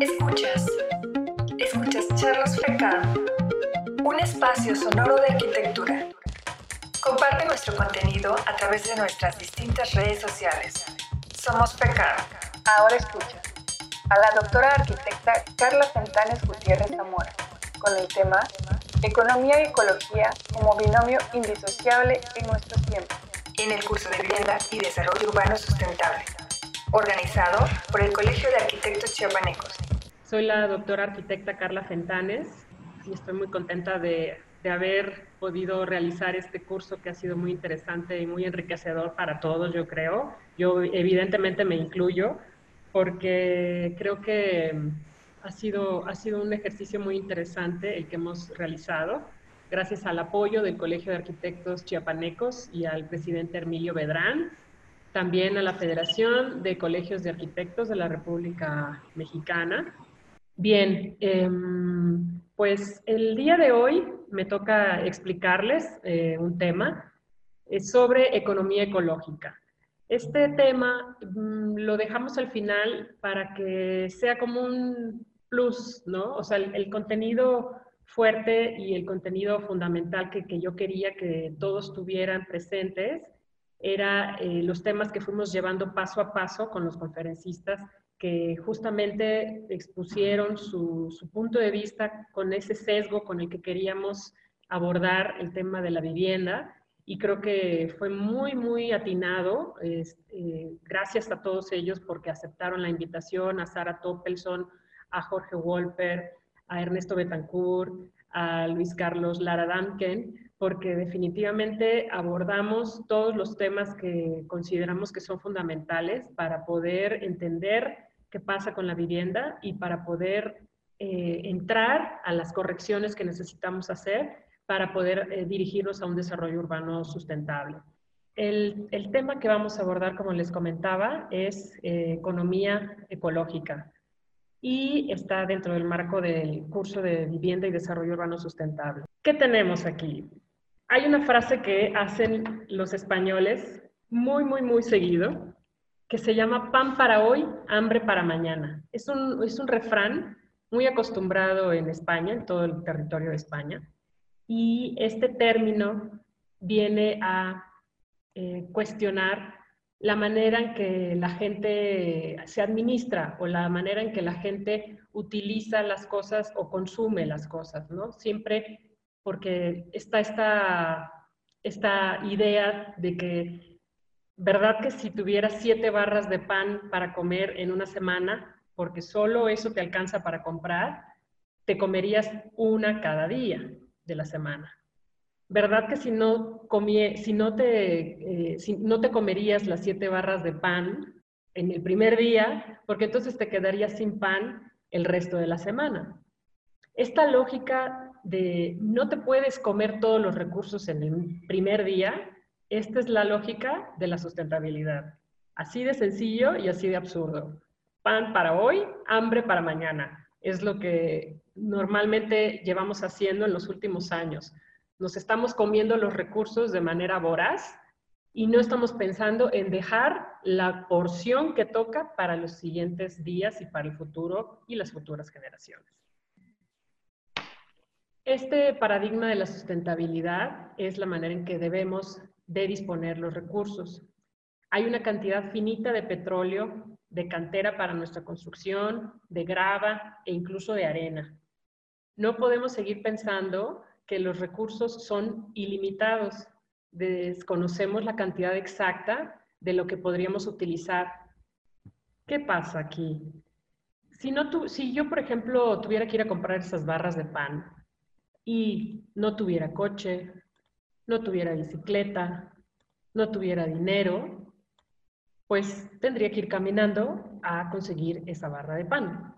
Escuchas. Escuchas Charlos FECAM, un espacio sonoro de arquitectura. Comparte nuestro contenido a través de nuestras distintas redes sociales. Somos FECAM. Ahora escuchas a la doctora arquitecta Carla Fentanes Gutiérrez Zamora con el tema Economía y Ecología como binomio indisociable en nuestros tiempos. En el curso de Vivienda y Desarrollo Urbano Sustentable, organizado por el Colegio de Arquitectos Chiapanecos. Soy la doctora arquitecta Carla Fentanes y estoy muy contenta de, de haber podido realizar este curso que ha sido muy interesante y muy enriquecedor para todos, yo creo. Yo evidentemente me incluyo porque creo que ha sido, ha sido un ejercicio muy interesante el que hemos realizado, gracias al apoyo del Colegio de Arquitectos Chiapanecos y al presidente Hermilio Bedrán, también a la Federación de Colegios de Arquitectos de la República Mexicana. Bien, em, pues el día de hoy me toca explicarles eh, un tema sobre economía ecológica. Este tema mm, lo dejamos al final para que sea como un plus, ¿no? O sea, el, contenido fuerte y el contenido fundamental que, que, yo quería que todos tuvieran presentes era eh, los temas que fuimos llevando paso a paso con los conferencistas que justamente expusieron su, su, punto de vista con ese sesgo con el que queríamos abordar el tema de la vivienda y creo que fue muy, muy atinado. Este, gracias a todos ellos porque aceptaron la invitación, a Sara Toppelson, a Jorge Wolper, a Ernesto Betancourt, a Luis Carlos Lara Damken, porque definitivamente abordamos todos los temas que consideramos que son fundamentales para poder entender qué pasa con la vivienda y para poder eh, entrar a las correcciones que necesitamos hacer para poder eh, dirigirnos a un desarrollo urbano sustentable. El, el, tema que vamos a abordar, como les comentaba, es eh, economía ecológica y está dentro del marco del curso de vivienda y desarrollo urbano sustentable. ¿Qué tenemos aquí? Hay una frase que hacen los españoles muy, muy, muy seguido, que se llama pan para hoy, hambre para mañana. Es un, es un refrán muy acostumbrado en España, en todo el territorio de España, y este término viene a eh, cuestionar la manera en que la gente se administra o la manera en que la gente utiliza las cosas o consume las cosas, ¿no? Siempre porque está esta, esta idea de que, ¿verdad que si tuvieras siete barras de pan para comer en una semana, porque solo eso te alcanza para comprar, te comerías una cada día de la semana? ¿verdad que si no, comie, si no, te, eh, si no te comerías las siete barras de pan en el primer día, porque entonces te quedarías sin pan el resto de la semana? Esta lógica de no te puedes comer todos los recursos en el primer día, esta es la lógica de la sustentabilidad. Así de sencillo y así de absurdo. Pan para hoy, hambre para mañana. Es lo que normalmente llevamos haciendo en los últimos años nos estamos comiendo los recursos de manera voraz y no estamos pensando en dejar la porción que toca para los siguientes días y para el futuro y las futuras generaciones. Este paradigma de la sustentabilidad es la manera en que debemos de disponer los recursos. Hay una cantidad finita de petróleo, de cantera para nuestra construcción, de grava e incluso de arena. No podemos seguir pensando que los recursos son ilimitados. Desconocemos la cantidad exacta de lo que podríamos utilizar. ¿Qué pasa aquí? Si, no si yo, por ejemplo, tuviera que ir a comprar esas barras de pan y no tuviera coche, no tuviera bicicleta, no tuviera dinero, pues tendría que ir caminando a conseguir esa barra de pan.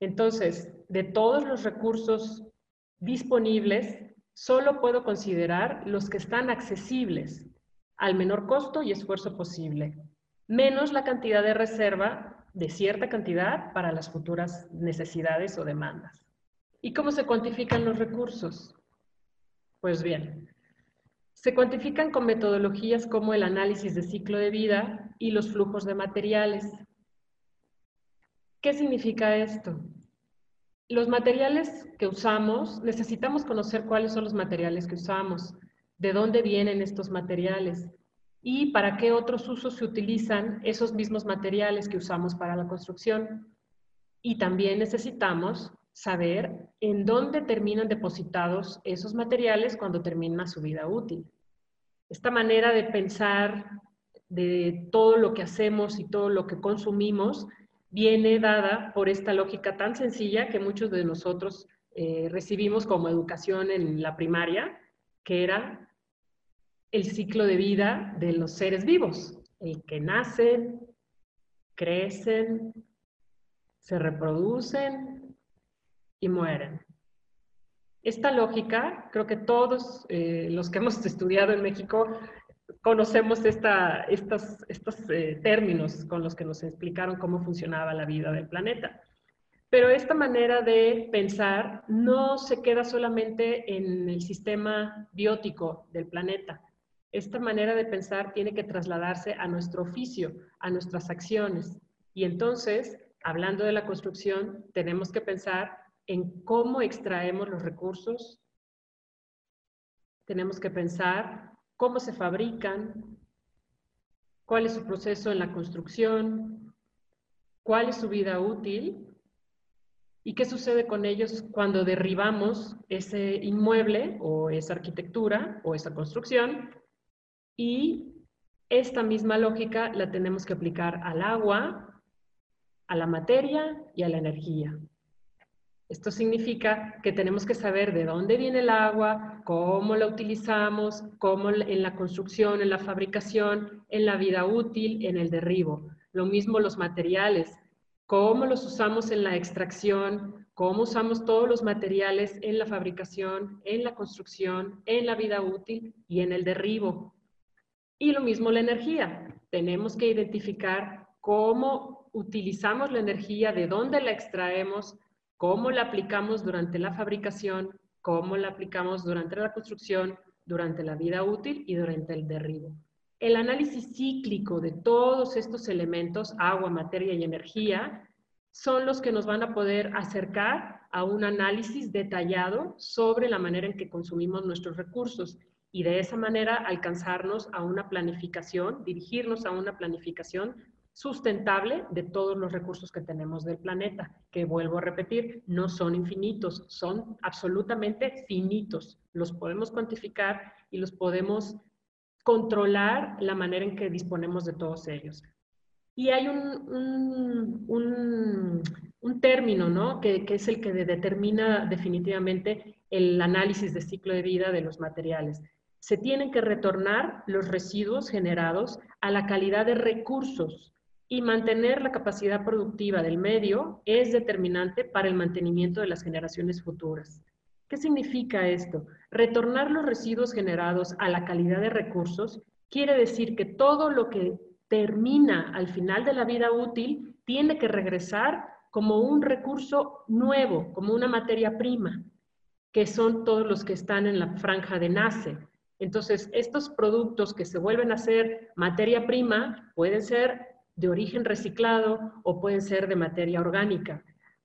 Entonces, de todos los recursos disponibles, solo puedo considerar los que están accesibles al menor costo y esfuerzo posible, menos la cantidad de reserva de cierta cantidad para las futuras necesidades o demandas. ¿Y cómo se cuantifican los recursos? Pues bien, se cuantifican con metodologías como el análisis de ciclo de vida y los flujos de materiales. ¿Qué significa esto? Los materiales que usamos, necesitamos conocer cuáles son los materiales que usamos, de dónde vienen estos materiales y para qué otros usos se utilizan esos mismos materiales que usamos para la construcción. Y también necesitamos saber en dónde terminan depositados esos materiales cuando termina su vida útil. Esta manera de pensar de todo lo que hacemos y todo lo que consumimos viene dada por esta lógica tan sencilla que muchos de nosotros eh, recibimos como educación en la primaria, que era el ciclo de vida de los seres vivos, el que nacen, crecen, se reproducen y mueren. Esta lógica, creo que todos eh, los que hemos estudiado en México conocemos esta, estos, estos eh, términos con los que nos explicaron cómo funcionaba la vida del planeta. Pero esta manera de pensar no se queda solamente en el sistema biótico del planeta. Esta manera de pensar tiene que trasladarse a nuestro oficio, a nuestras acciones. Y entonces, hablando de la construcción, tenemos que pensar en cómo extraemos los recursos. Tenemos que pensar cómo se fabrican, cuál es su proceso en la construcción, cuál es su vida útil y qué sucede con ellos cuando derribamos ese inmueble o esa arquitectura o esa construcción y esta misma lógica la tenemos que aplicar al agua, a la materia y a la energía. Esto significa que tenemos que saber de dónde viene el agua, cómo la utilizamos, cómo en la construcción, en la fabricación, en la vida útil, en el derribo. Lo mismo los materiales, cómo los usamos en la extracción, cómo usamos todos los materiales en la fabricación, en la construcción, en la vida útil y en el derribo. Y lo mismo la energía. Tenemos que identificar cómo utilizamos la energía, de dónde la extraemos, cómo la aplicamos durante la fabricación, cómo la aplicamos durante la construcción, durante la vida útil y durante el derribo. El análisis cíclico de todos estos elementos, agua, materia y energía, son los que nos van a poder acercar a un análisis detallado sobre la manera en que consumimos nuestros recursos y de esa manera alcanzarnos a una planificación, dirigirnos a una planificación sustentable de todos los recursos que tenemos del planeta, que vuelvo a repetir, no son infinitos, son absolutamente finitos. Los podemos cuantificar y los podemos controlar la manera en que disponemos de todos ellos. Y hay un, un, término, ¿no? Que, que, es el que determina definitivamente el análisis de ciclo de vida de los materiales. Se tienen que retornar los residuos generados a la calidad de recursos y mantener la capacidad productiva del medio es determinante para el mantenimiento de las generaciones futuras. ¿Qué significa esto? Retornar los residuos generados a la calidad de recursos quiere decir que todo lo que termina al final de la vida útil tiene que regresar como un recurso nuevo, como una materia prima, que son todos los que están en la franja de NACE. Entonces, estos productos que se vuelven a ser materia prima pueden ser de origen reciclado o pueden ser de materia orgánica.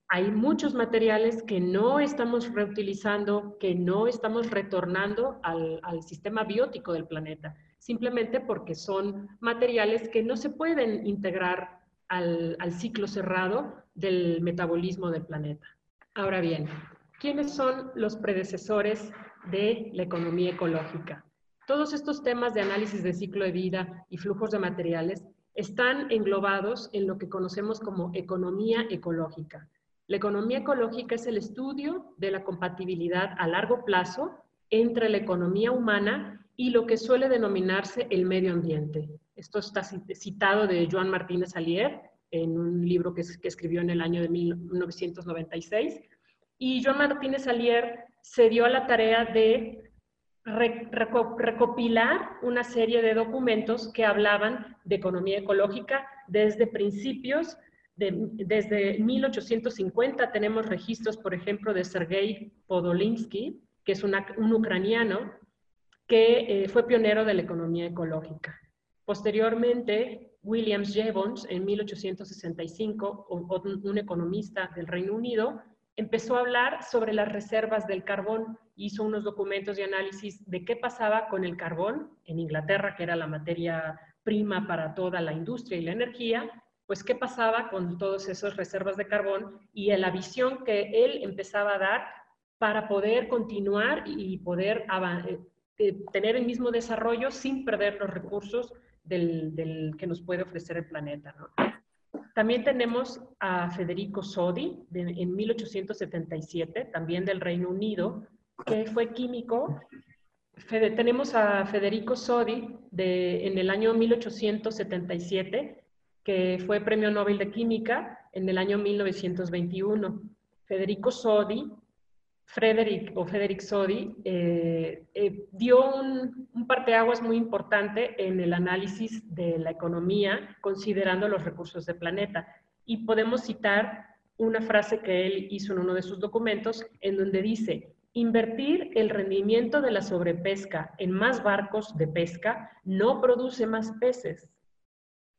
Hay muchos materiales que no estamos reutilizando, que no estamos retornando al, sistema biótico del planeta, simplemente porque son materiales que no se pueden integrar al, al ciclo cerrado del metabolismo del planeta. Ahora bien, ¿quiénes son los predecesores de la economía ecológica? Todos estos temas de análisis de ciclo de vida y flujos de materiales están englobados en lo que conocemos como economía ecológica. La economía ecológica es el estudio de la compatibilidad a largo plazo entre la economía humana y lo que suele denominarse el medio ambiente. Esto está citado de Joan Martínez Alier en un libro que, escribió en el año de 1996. Y Joan Martínez Alier se dio a la tarea de recopilar una serie de documentos que hablaban de economía ecológica desde principios, de, desde 1850 tenemos registros, por ejemplo, de Sergei Podolinsky, que es un ucraniano que eh, fue pionero de la economía ecológica. Posteriormente, Williams Jevons en 1865, un economista del Reino Unido, empezó a hablar sobre las reservas del carbón. Hizo unos documentos de análisis de qué pasaba con el carbón en Inglaterra, que era la materia prima para toda la industria y la energía, pues qué pasaba con todas esas reservas de carbón y la visión que él empezaba a dar para poder continuar y poder eh, eh, tener el mismo desarrollo sin perder los recursos del, que nos puede ofrecer el planeta. También tenemos a Federico Sodi en 1877, también del Reino Unido, que fue químico. tenemos a Federico Sodi de, en el año 1877, que fue premio Nobel de Química en el año 1921. Federico Sodi Frederick o Frederick Sodi eh, eh, dio un, un, parteaguas muy importante en el análisis de la economía considerando los recursos del planeta. Y podemos citar una frase que él hizo en uno de sus documentos en donde dice, invertir el rendimiento de la sobrepesca en más barcos de pesca no produce más peces.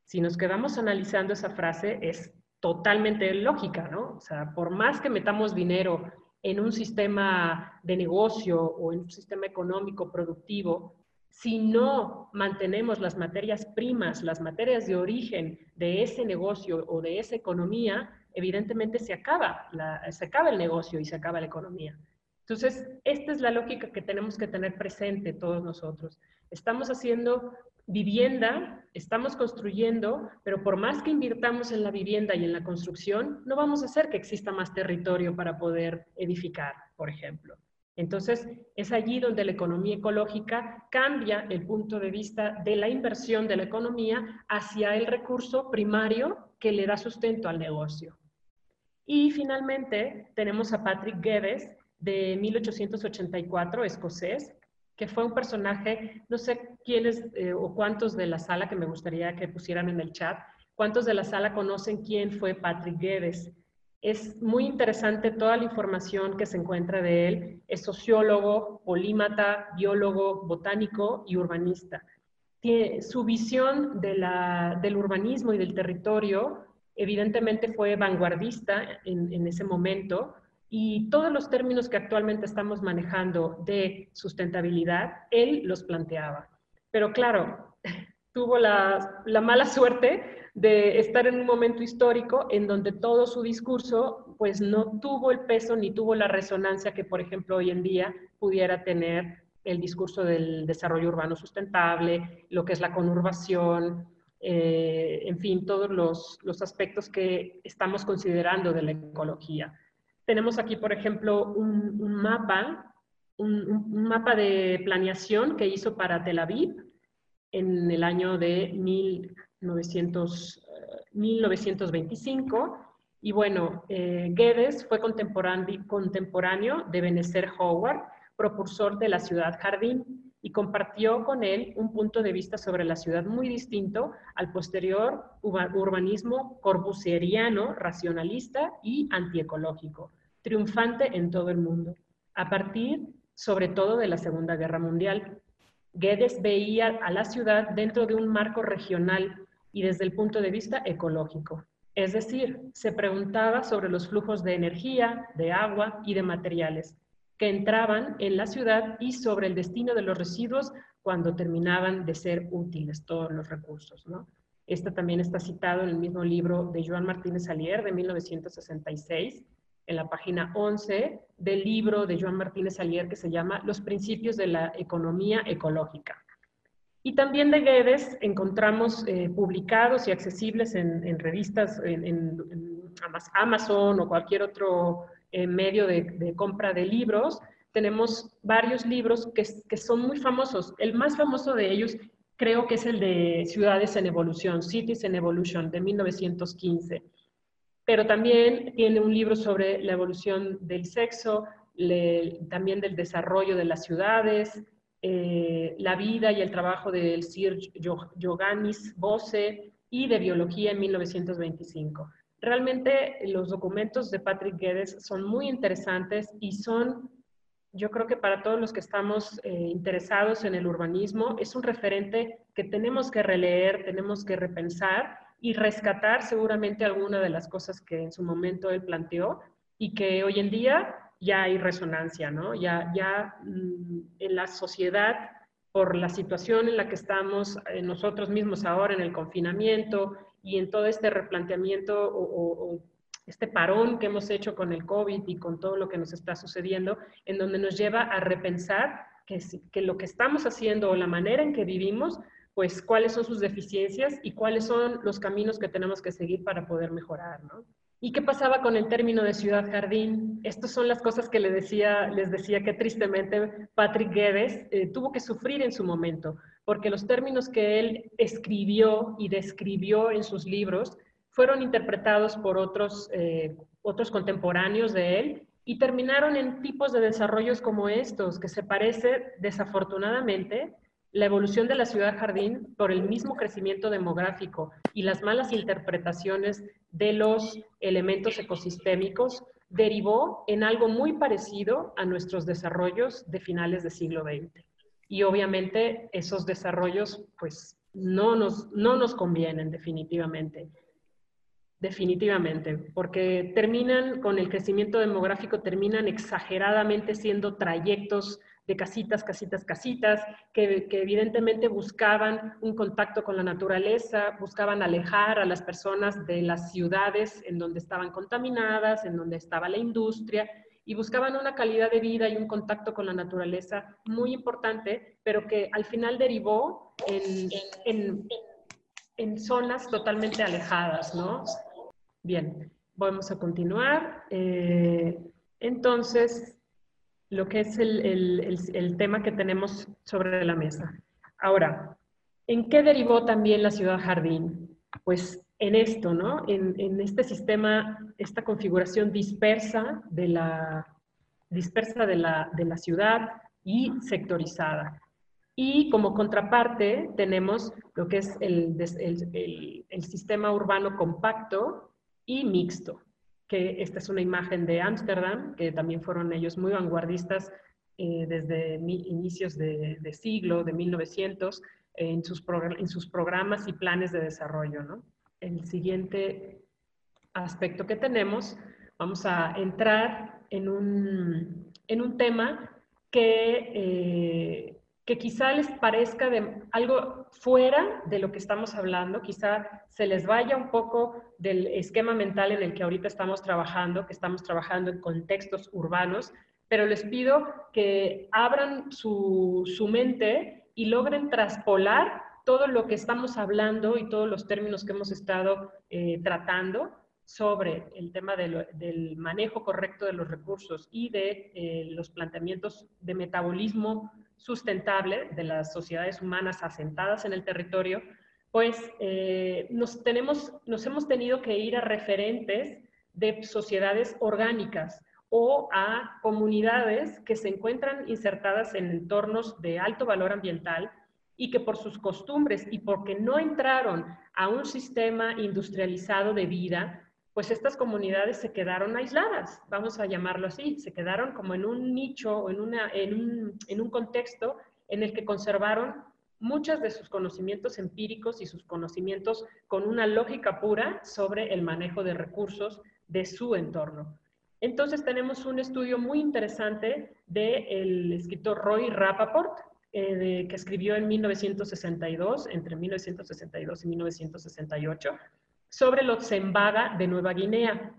Si nos quedamos analizando esa frase, es totalmente lógica, ¿no? O sea, por más que metamos dinero en un sistema de negocio o en un sistema económico productivo, si no mantenemos las materias primas, las materias de origen de ese negocio o de esa economía, evidentemente se acaba, se acaba el negocio y se acaba la economía. Entonces, esta es la lógica que tenemos que tener presente todos nosotros. Estamos haciendo vivienda, estamos construyendo, pero por más que invirtamos en la vivienda y en la construcción, no vamos a hacer que exista más territorio para poder edificar, por ejemplo. Entonces, es allí donde la economía ecológica cambia el punto de vista de la inversión de la economía hacia el recurso primario que le da sustento al negocio. Y finalmente tenemos a Patrick Geddes de 1884, escocés, que fue un personaje, no sé quiénes eh, o cuántos de la sala que me gustaría que pusieran en el chat, cuántos de la sala conocen quién fue Patrick Guedes. Es muy interesante toda la información que se encuentra de él. Es sociólogo, polímata, biólogo, botánico y urbanista. Tiene, su visión de la, del urbanismo y del territorio evidentemente fue vanguardista en, en ese momento, y todos los términos que actualmente estamos manejando de sustentabilidad, él los planteaba. Pero claro, tuvo la, mala suerte de estar en un momento histórico en donde todo su discurso pues no tuvo el peso ni tuvo la resonancia que, por ejemplo, hoy en día pudiera tener el discurso del desarrollo urbano sustentable, lo que es la conurbación, eh, en fin, todos los, los aspectos que estamos considerando de la ecología. Tenemos aquí, por ejemplo, un, mapa, un, mapa de planeación que hizo para Tel Aviv en el año de 1900, 1925. Y bueno, eh, Guedes fue contemporáneo de Benecer Howard, propulsor de la ciudad jardín, y compartió con él un punto de vista sobre la ciudad muy distinto al posterior urbanismo corbusieriano, racionalista y antiecológico triunfante en todo el mundo, a partir sobre todo de la Segunda Guerra Mundial. Guedes veía a la ciudad dentro de un marco regional y desde el punto de vista ecológico. Es decir, se preguntaba sobre los flujos de energía, de agua y de materiales que entraban en la ciudad y sobre el destino de los residuos cuando terminaban de ser útiles todos los recursos. ¿no? Este también está citado en el mismo libro de Joan Martínez Alier de 1966 en la página 11 del libro de Joan Martínez Alier que se llama Los principios de la economía ecológica. Y también de Guedes encontramos eh, publicados y accesibles en, revistas, en, Amazon o cualquier otro eh, medio de, compra de libros. Tenemos varios libros que, que son muy famosos. El más famoso de ellos creo que es el de Ciudades en Evolución, Cities in Evolution, de 1915 pero también tiene un libro sobre la evolución del sexo, también del desarrollo de las ciudades, eh, la vida y el trabajo del Sir Yoganis Bose y de biología en 1925. Realmente los documentos de Patrick Guedes son muy interesantes y son yo creo que para todos los que estamos eh, interesados en el urbanismo, es un referente que tenemos que releer, tenemos que repensar y rescatar seguramente alguna de las cosas que en su momento él planteó y que hoy en día ya hay resonancia, ¿no? Ya, ya mm, en la sociedad, por la situación en la que estamos eh, nosotros mismos ahora en el confinamiento y en todo este replanteamiento o este parón que hemos hecho con el COVID y con todo lo que nos está sucediendo, en donde nos lleva a repensar que, que lo que estamos haciendo o la manera en que vivimos, pues cuáles son sus deficiencias y cuáles son los caminos que tenemos que seguir para poder mejorar, ¿no? ¿Y qué pasaba con el término de ciudad jardín? Estas son las cosas que le decía, les decía que tristemente Patrick Guedes eh, tuvo que sufrir en su momento, porque los términos que él escribió y describió en sus libros fueron interpretados por otros, eh, otros contemporáneos de él y terminaron en tipos de desarrollos como estos, que se parece desafortunadamente la evolución de la ciudad jardín por el mismo crecimiento demográfico y las malas interpretaciones de los elementos ecosistémicos derivó en algo muy parecido a nuestros desarrollos de finales del siglo XX. Y obviamente esos desarrollos pues no nos, no nos convienen definitivamente. Definitivamente, porque terminan con el crecimiento demográfico, terminan exageradamente siendo trayectos de casitas, casitas, casitas, que, evidentemente buscaban un contacto con la naturaleza, buscaban alejar a las personas de las ciudades en donde estaban contaminadas, en donde estaba la industria, y buscaban una calidad de vida y un contacto con la naturaleza muy importante, pero que al final derivó en, en, en zonas totalmente alejadas, ¿no? Bien, vamos a continuar. Eh, entonces, lo que es el, tema que tenemos sobre la mesa. Ahora, ¿en qué derivó también la ciudad jardín? Pues en esto, ¿no? En, este sistema, esta configuración dispersa de la, dispersa de la, de la ciudad y sectorizada. Y como contraparte tenemos lo que es el, el, el sistema urbano compacto, y mixto, que esta es una imagen de Ámsterdam, que también fueron ellos muy vanguardistas eh, desde inicios de, siglo, de 1900, en, sus en sus programas y planes de desarrollo. ¿no? El siguiente aspecto que tenemos, vamos a entrar en un, en un tema que eh, que quizá les parezca de algo fuera de lo que estamos hablando, quizá se les vaya un poco del esquema mental en el que ahorita estamos trabajando, que estamos trabajando en contextos urbanos, pero les pido que abran su, mente y logren traspolar todo lo que estamos hablando y todos los términos que hemos estado eh, tratando sobre el tema del manejo correcto de los recursos y de eh, los planteamientos de metabolismo sustentable de las sociedades humanas asentadas en el territorio, pues eh, nos, tenemos, nos hemos tenido que ir a referentes de sociedades orgánicas o a comunidades que se encuentran insertadas en entornos de alto valor ambiental y que por sus costumbres y porque no entraron a un sistema industrializado de vida, pues estas comunidades se quedaron aisladas, vamos a llamarlo así, se quedaron como en un nicho en, en, un, en un contexto en el que conservaron muchos de sus conocimientos empíricos y sus conocimientos con una lógica pura sobre el manejo de recursos de su entorno. Entonces tenemos un estudio muy interesante del escritor Roy Rappaport, eh, que escribió en 1962, entre 1962 y 1968, sobre los Zembaga de Nueva Guinea.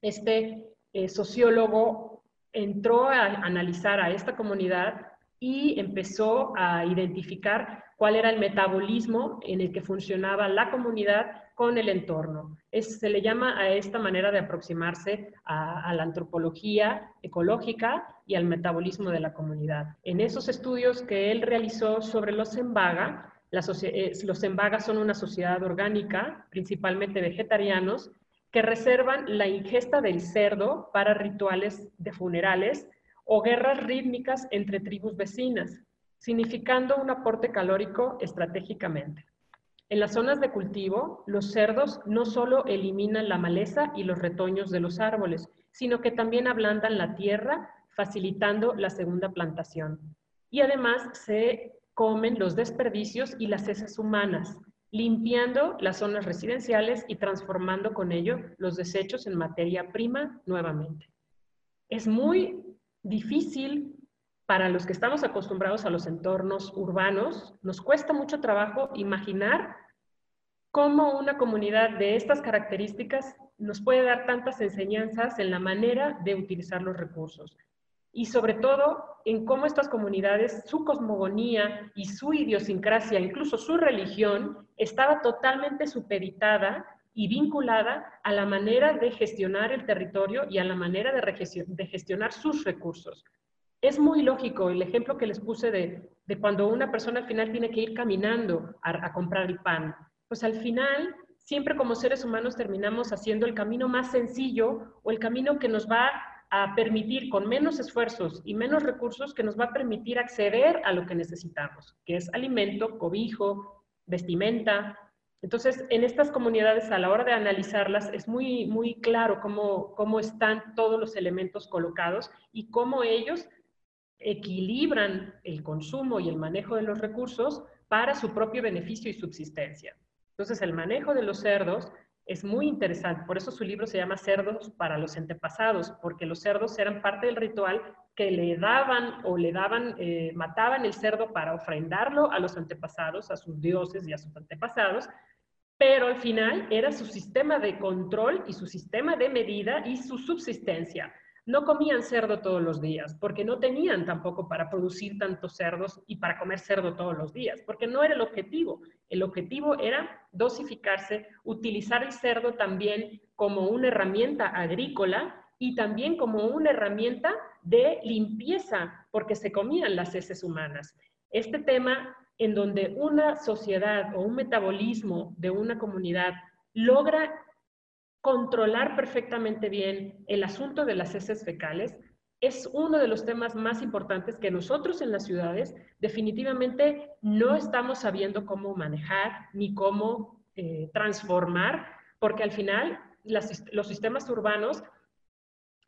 Este eh, sociólogo entró a analizar a esta comunidad y empezó a identificar cuál era el metabolismo en el que funcionaba la comunidad con el entorno. se le llama a esta manera de aproximarse a, la antropología ecológica y al metabolismo de la comunidad. En esos estudios que él realizó sobre los Zembaga, eh, los Embagas son una sociedad orgánica, principalmente vegetarianos, que reservan la ingesta del cerdo para rituales de funerales o guerras rítmicas entre tribus vecinas, significando un aporte calórico estratégicamente. En las zonas de cultivo, los cerdos no solo eliminan la maleza y los retoños de los árboles, sino que también ablandan la tierra facilitando la segunda plantación. Y además se comen los desperdicios y las heces humanas, limpiando las zonas residenciales y transformando con ello los desechos en materia prima nuevamente. Es muy difícil para los que estamos acostumbrados a los entornos urbanos, nos cuesta mucho trabajo imaginar cómo una comunidad de estas características nos puede dar tantas enseñanzas en la manera de utilizar los recursos. Y sobre todo en cómo estas comunidades, su cosmogonía y su idiosincrasia, incluso su religión, estaba totalmente supeditada y vinculada a la manera de gestionar el territorio y a la manera de gestionar sus recursos. Es muy lógico el ejemplo que les puse de, cuando una persona al final tiene que ir caminando a, comprar el pan. Pues al final, siempre como seres humanos terminamos haciendo el camino más sencillo o el camino que nos va a permitir con menos esfuerzos y menos recursos que nos va a permitir acceder a lo que necesitamos, que es alimento, cobijo, vestimenta. Entonces, en estas comunidades, a la hora de analizarlas, es muy, muy claro cómo, cómo están todos los elementos colocados y cómo ellos equilibran el consumo y el manejo de los recursos para su propio beneficio y subsistencia. Entonces, el manejo de los cerdos es muy interesante. Por eso su libro se llama Cerdos para los antepasados, porque los cerdos eran parte del ritual que le daban o le daban, eh, mataban el cerdo para ofrendarlo a los antepasados, a sus dioses y a sus antepasados, pero al final era su sistema de control y su sistema de medida y su subsistencia no comían cerdo todos los días, porque no tenían tampoco para producir tantos cerdos y para comer cerdo todos los días, porque no era el objetivo. El objetivo era dosificarse, utilizar el cerdo también como una herramienta agrícola y también como una herramienta de limpieza, porque se comían las heces humanas. Este tema en donde una sociedad o un metabolismo de una comunidad logra controlar perfectamente bien el asunto de las heces fecales es uno de los temas más importantes que nosotros en las ciudades definitivamente no estamos sabiendo cómo manejar ni cómo eh, transformar, porque al final los sistemas urbanos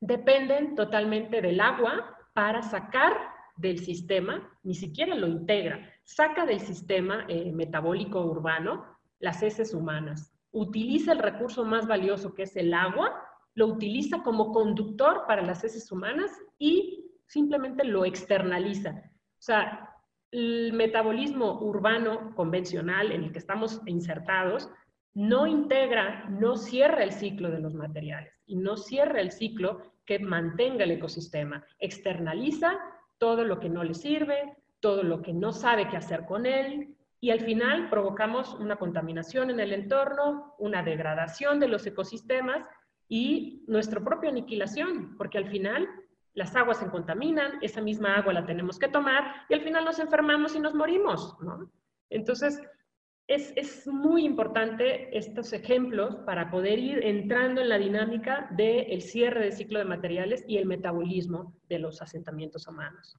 dependen totalmente del agua para sacar del sistema, ni siquiera lo integra, saca del sistema eh, metabólico urbano las heces humanas utiliza el recurso más valioso que es el agua, lo utiliza como conductor para las heces humanas y simplemente lo externaliza. O sea, el metabolismo urbano convencional en el que estamos insertados no integra, no cierra el ciclo de los materiales y no cierra el ciclo que mantenga el ecosistema. Externaliza todo lo que no le sirve, todo lo que no sabe qué hacer con él, y al final provocamos una contaminación en el entorno, una degradación de los ecosistemas y nuestra propia aniquilación, porque al final las aguas se contaminan, esa misma agua la tenemos que tomar y al final nos enfermamos y nos morimos, ¿no? Entonces, es, es, muy importante estos ejemplos para poder ir entrando en la dinámica del cierre del ciclo de materiales y el metabolismo de los asentamientos humanos.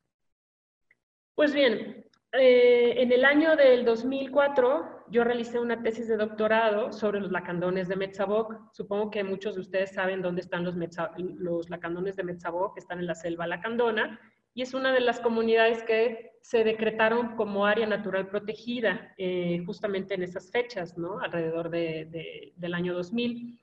Pues bien, eh, en el año del 2004 yo realicé una tesis de doctorado sobre los lacandones de Metzaboc. Supongo que muchos de ustedes saben dónde están los, lacandones de Metzaboc, que están en la selva lacandona, y es una de las comunidades que se decretaron como área natural protegida eh, justamente en esas fechas, ¿no? alrededor de, del año 2000.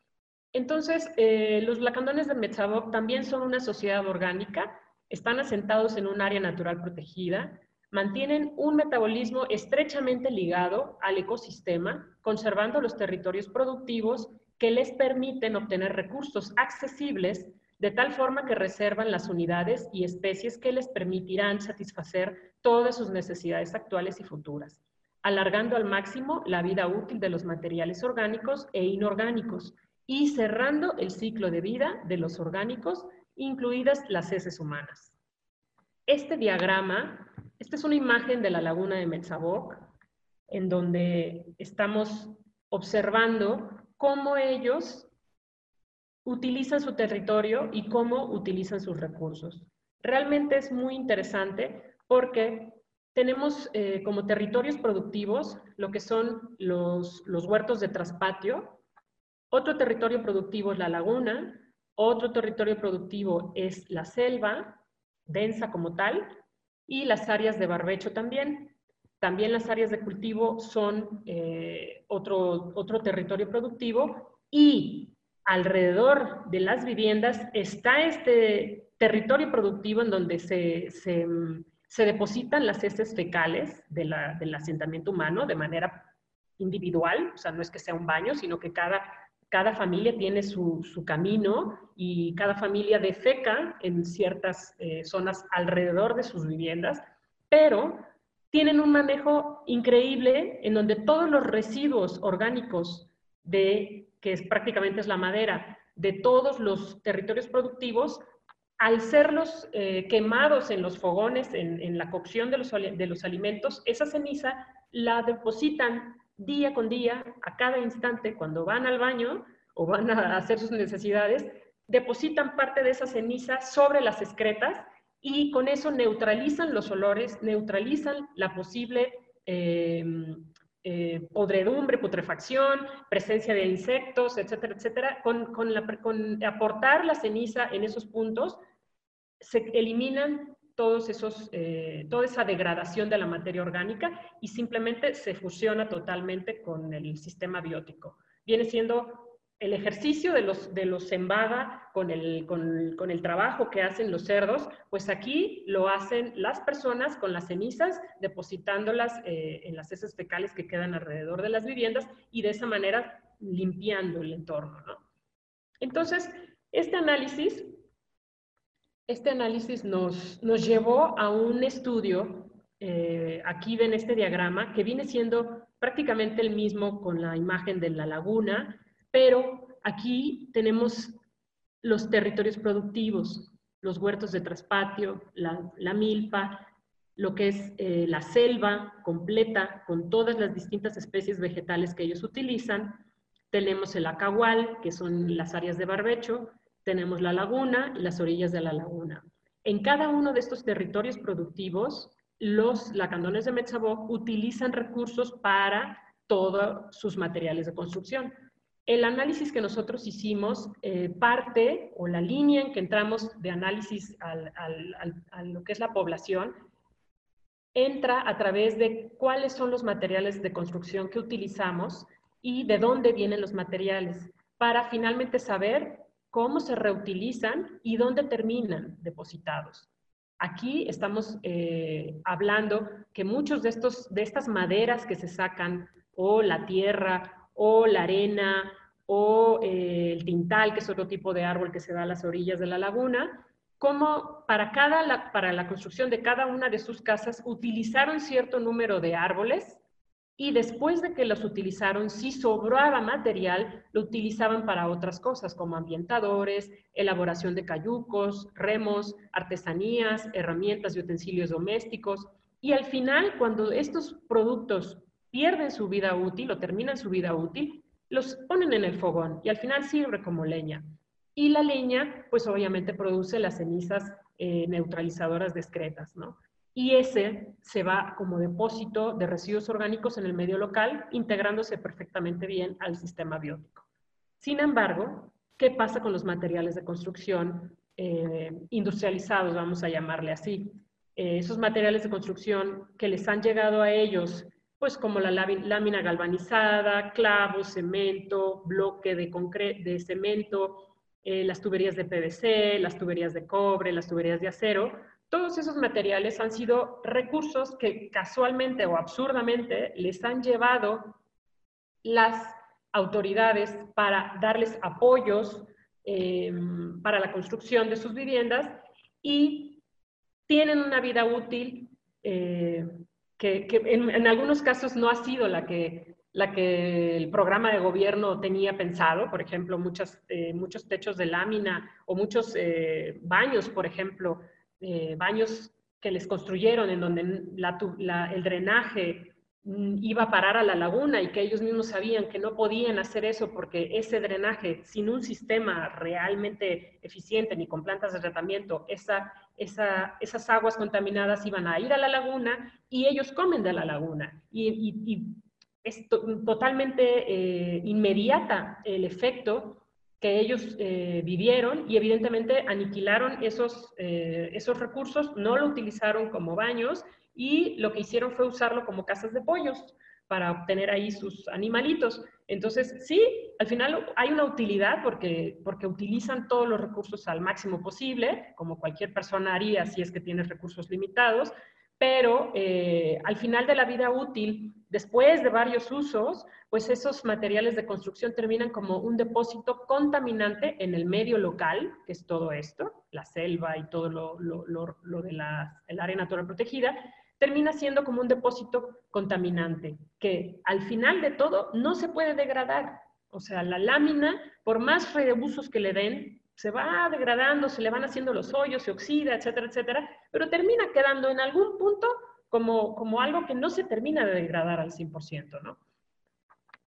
Entonces, eh, los lacandones de Metzaboc también son una sociedad orgánica, están asentados en un área natural protegida, mantienen un metabolismo estrechamente ligado al ecosistema, conservando los territorios productivos que les permiten obtener recursos accesibles de tal forma que reservan las unidades y especies que les permitirán satisfacer todas sus necesidades actuales y futuras, alargando al máximo la vida útil de los materiales orgánicos e inorgánicos y cerrando el ciclo de vida de los orgánicos, incluidas las heces humanas. Este diagrama esta es una imagen de la laguna de Metzaboc, en donde estamos observando cómo ellos utilizan su territorio y cómo utilizan sus recursos. Realmente es muy interesante porque tenemos eh, como territorios productivos lo que son los, los huertos de traspatio, otro territorio productivo es la laguna, otro territorio productivo es la selva, densa como tal, y las áreas de barbecho también. También las áreas de cultivo son eh, otro, otro territorio productivo y alrededor de las viviendas está este territorio productivo en donde se, se, depositan las heces fecales del asentamiento humano de manera individual, o sea, no es que sea un baño, sino que cada, cada familia tiene su, su camino y cada familia defeca en ciertas eh, zonas alrededor de sus viviendas, pero tienen un manejo increíble en donde todos los residuos orgánicos de, que prácticamente es la madera, de todos los territorios productivos, al serlos eh, quemados en los fogones, en, en la cocción de los, de los alimentos, esa ceniza la depositan día con día, a cada instante, cuando van al baño o van a hacer sus necesidades, depositan parte de esa ceniza sobre las excretas y con eso neutralizan los olores, neutralizan la posible em, eh, podredumbre, putrefacción, presencia de insectos, etcétera, etcétera. Con, con aportar la ceniza en esos puntos, se eliminan todos esos, eh, toda esa degradación de la materia orgánica y simplemente se fusiona totalmente con el sistema biótico. Viene siendo el ejercicio de los, de los con el, con, el trabajo que hacen los cerdos, pues aquí lo hacen las personas con las cenizas, depositándolas eh, en las heces fecales que quedan alrededor de las viviendas y de esa manera limpiando el entorno. Entonces, este análisis este análisis nos, nos llevó a un estudio, eh, aquí ven este diagrama, que viene siendo prácticamente el mismo con la imagen de la laguna, pero aquí tenemos los territorios productivos, los huertos de traspatio, la, milpa, lo que es eh, la selva completa con todas las distintas especies vegetales que ellos utilizan. Tenemos el acahual, que son las áreas de barbecho, tenemos la laguna y las orillas de la laguna. En cada uno de estos territorios productivos, los lacandones de Metzabó utilizan recursos para todos sus materiales de construcción. El análisis que nosotros hicimos eh, parte, o la línea en que entramos de análisis a lo que es la población, entra a través de cuáles son los materiales de construcción que utilizamos y de dónde vienen los materiales, para finalmente saber cómo se reutilizan y dónde terminan depositados. Aquí estamos eh, hablando que muchos de, estos, de estas maderas que se sacan, o la tierra, o la arena, o eh, el tintal, que es otro tipo de árbol que se da a las orillas de la laguna, como para, cada, para la construcción de cada una de sus casas utilizaron cierto número de árboles y después de que los utilizaron, si sobraba material, lo utilizaban para otras cosas como ambientadores, elaboración de cayucos, remos, artesanías, herramientas y utensilios domésticos. Y al final, cuando estos productos pierden su vida útil o terminan su vida útil, los ponen en el fogón y al final sirve como leña. Y la leña, pues obviamente produce las cenizas eh, neutralizadoras discretas, ¿no? Y ese se va como depósito de residuos orgánicos en el medio local, integrándose perfectamente bien al sistema biótico. Sin embargo, ¿qué pasa con los materiales de construcción eh, industrializados, vamos a llamarle así? Eh, esos materiales de construcción que les han llegado a ellos, pues como la lámina galvanizada, clavos, cemento, bloque de, de cemento, eh, las tuberías de PVC, las tuberías de cobre, las tuberías de acero, todos esos materiales han sido recursos que casualmente o absurdamente les han llevado las autoridades para darles apoyos em, para la construcción de sus viviendas y tienen una vida útil eh, que, en, algunos casos no ha sido la que, la que el programa de gobierno tenía pensado, por ejemplo, eh, muchos techos de lámina o muchos eh, baños, por ejemplo, eh, baños que les construyeron en donde el drenaje mm, iba a parar a la laguna y que ellos mismos sabían que no podían hacer eso porque ese drenaje, sin un sistema realmente eficiente ni con plantas de tratamiento, esa, esas aguas contaminadas iban a ir a la laguna y ellos comen de la laguna. Y, es totalmente eh, inmediata el efecto ellos eh, vivieron y evidentemente aniquilaron esos, eh, esos recursos, no lo utilizaron como baños y lo que hicieron fue usarlo como casas de pollos para obtener ahí sus animalitos. Entonces, sí, al final hay una utilidad porque, porque utilizan todos los recursos al máximo posible, como cualquier persona haría si es que tiene recursos limitados, pero eh, al final de la vida útil, después de varios usos, pues esos materiales de construcción terminan como un depósito contaminante en el medio local, que es todo esto, la selva y todo lo, de la, área natural protegida, termina siendo como un depósito contaminante, que al final de todo no se puede degradar. O sea, la lámina, por más reusos que le den, se va degradando, se le van haciendo los hoyos, se oxida, etcétera, etcétera, pero termina quedando en algún punto como, como algo que no se termina de degradar al 100%, ¿no?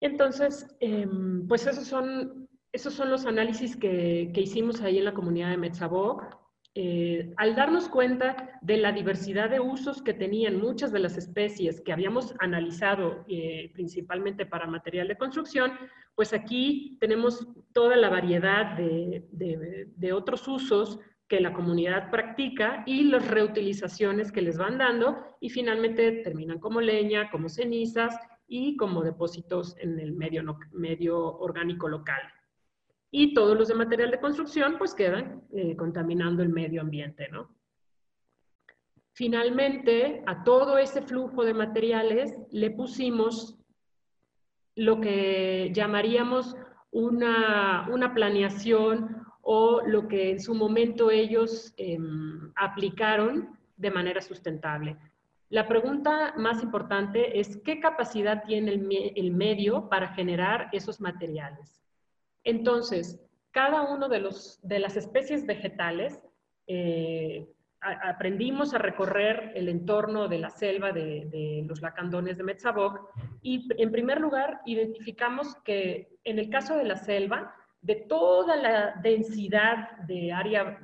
Entonces, em, pues esos son, esos son los análisis que, que hicimos ahí en la comunidad de Metzabok. Eh, al darnos cuenta de la diversidad de usos que tenían muchas de las especies que habíamos analizado eh, principalmente para material de construcción, pues aquí tenemos toda la variedad de, otros usos que la comunidad practica y las reutilizaciones que les van dando y finalmente terminan como leña, como cenizas y como depósitos en el medio, medio orgánico local y todos los de material de construcción pues quedan eh, contaminando el medio ambiente, ¿no? Finalmente, a todo ese flujo de materiales le pusimos lo que llamaríamos una, una planeación o lo que en su momento ellos em, aplicaron de manera sustentable. La pregunta más importante es qué capacidad tiene el, el medio para generar esos materiales. Entonces, cada uno de, de las especies vegetales, eh, aprendimos a recorrer el entorno de la selva de, los lacandones de Metzabok y en primer lugar identificamos que en el caso de la selva, de toda la densidad de área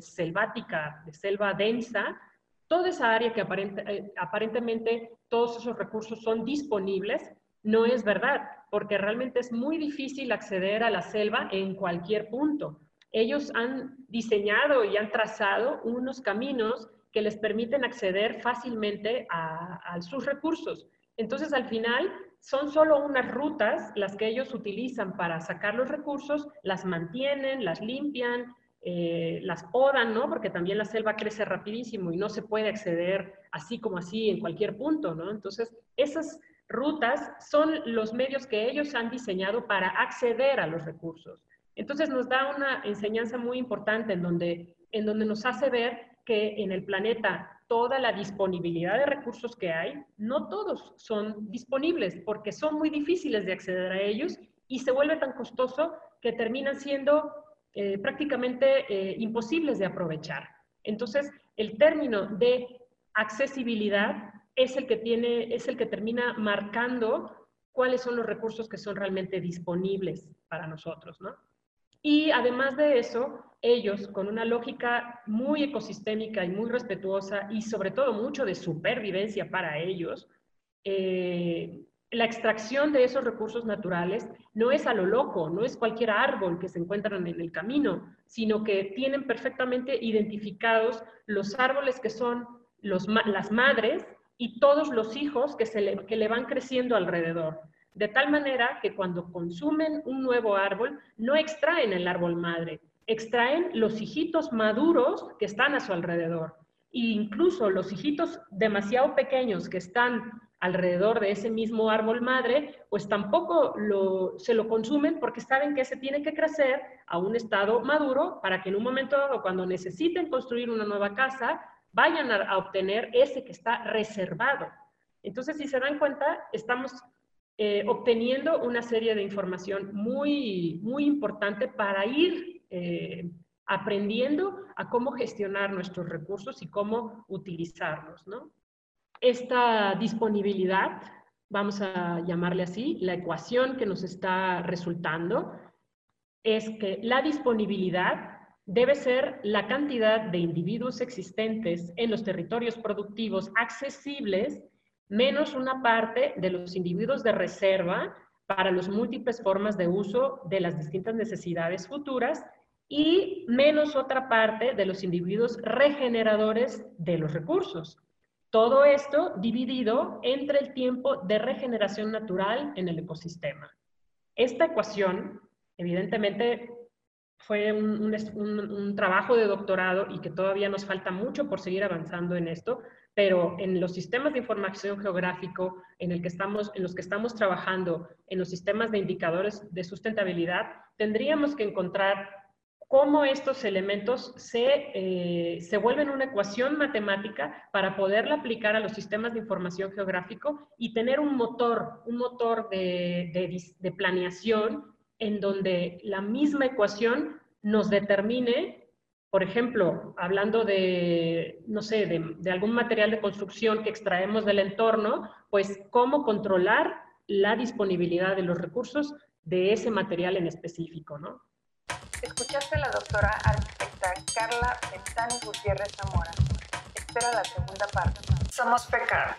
selvática, de selva densa, toda esa área que eh, aparentemente todos esos recursos son disponibles, no es verdad porque realmente es muy difícil acceder a la selva en cualquier punto. Ellos han diseñado y han trazado unos caminos que les permiten acceder fácilmente a, sus recursos. Entonces, al final, son solo unas rutas las que ellos utilizan para sacar los recursos, las mantienen, las limpian, eh, las podan, ¿no? Porque también la selva crece rapidísimo y no se puede acceder así como así en cualquier punto, ¿no? Entonces, esas rutas son los medios que ellos han diseñado para acceder a los recursos. Entonces nos da una enseñanza muy importante en donde, en donde nos hace ver que en el planeta toda la disponibilidad de recursos que hay, no todos son disponibles porque son muy difíciles de acceder a ellos y se vuelve tan costoso que terminan siendo eh, prácticamente eh, imposibles de aprovechar. Entonces, el término de accesibilidad es el que tiene, es el que termina marcando cuáles son los recursos que son realmente disponibles para nosotros, ¿no? Y además de eso, ellos, con una lógica muy ecosistémica y muy respetuosa y sobre todo mucho de supervivencia para ellos, eh, la extracción de esos recursos naturales no es a lo loco, no es cualquier árbol que se encuentran en el camino, sino que tienen perfectamente identificados los árboles que son las madres y todos los hijos que, se que le van creciendo alrededor. De tal manera que cuando consumen un nuevo árbol, no extraen el árbol madre, extraen los hijitos maduros que están a su alrededor. E incluso los hijitos demasiado pequeños que están alrededor de ese mismo árbol madre, pues tampoco lo, se lo consumen porque saben que se tiene que crecer a un estado maduro para que en un momento dado, cuando necesiten construir una nueva casa, vayan a, obtener ese que está reservado. Entonces, si se dan cuenta, estamos eh, obteniendo una serie de información muy, muy importante para ir eh, aprendiendo a cómo gestionar nuestros recursos y cómo utilizarlos. ¿no? Esta disponibilidad, vamos a llamarle así, la ecuación que nos está resultando, es que la disponibilidad debe ser la cantidad de individuos existentes en los territorios productivos accesibles menos una parte de los individuos de reserva para las múltiples formas de uso de las distintas necesidades futuras y menos otra parte de los individuos regeneradores de los recursos. Todo esto dividido entre el tiempo de regeneración natural en el ecosistema. Esta ecuación, evidentemente, fue un, trabajo de doctorado y que todavía nos falta mucho por seguir avanzando en esto, pero en los sistemas de información geográfico en, el que estamos, en los que estamos trabajando, en los sistemas de indicadores de sustentabilidad, tendríamos que encontrar cómo estos elementos se, eh, se vuelven una ecuación matemática para poderla aplicar a los sistemas de información geográfico y tener un motor, un motor de, de, planeación en donde la misma ecuación nos determine, por ejemplo, hablando de, no sé, de, de algún material de construcción que extraemos del entorno, pues cómo controlar la disponibilidad de los recursos de ese material en específico, ¿no? Escuchaste a la doctora arquitecta Carla Ventanes Gutiérrez Zamora. Espera la segunda parte. Somos PECAR.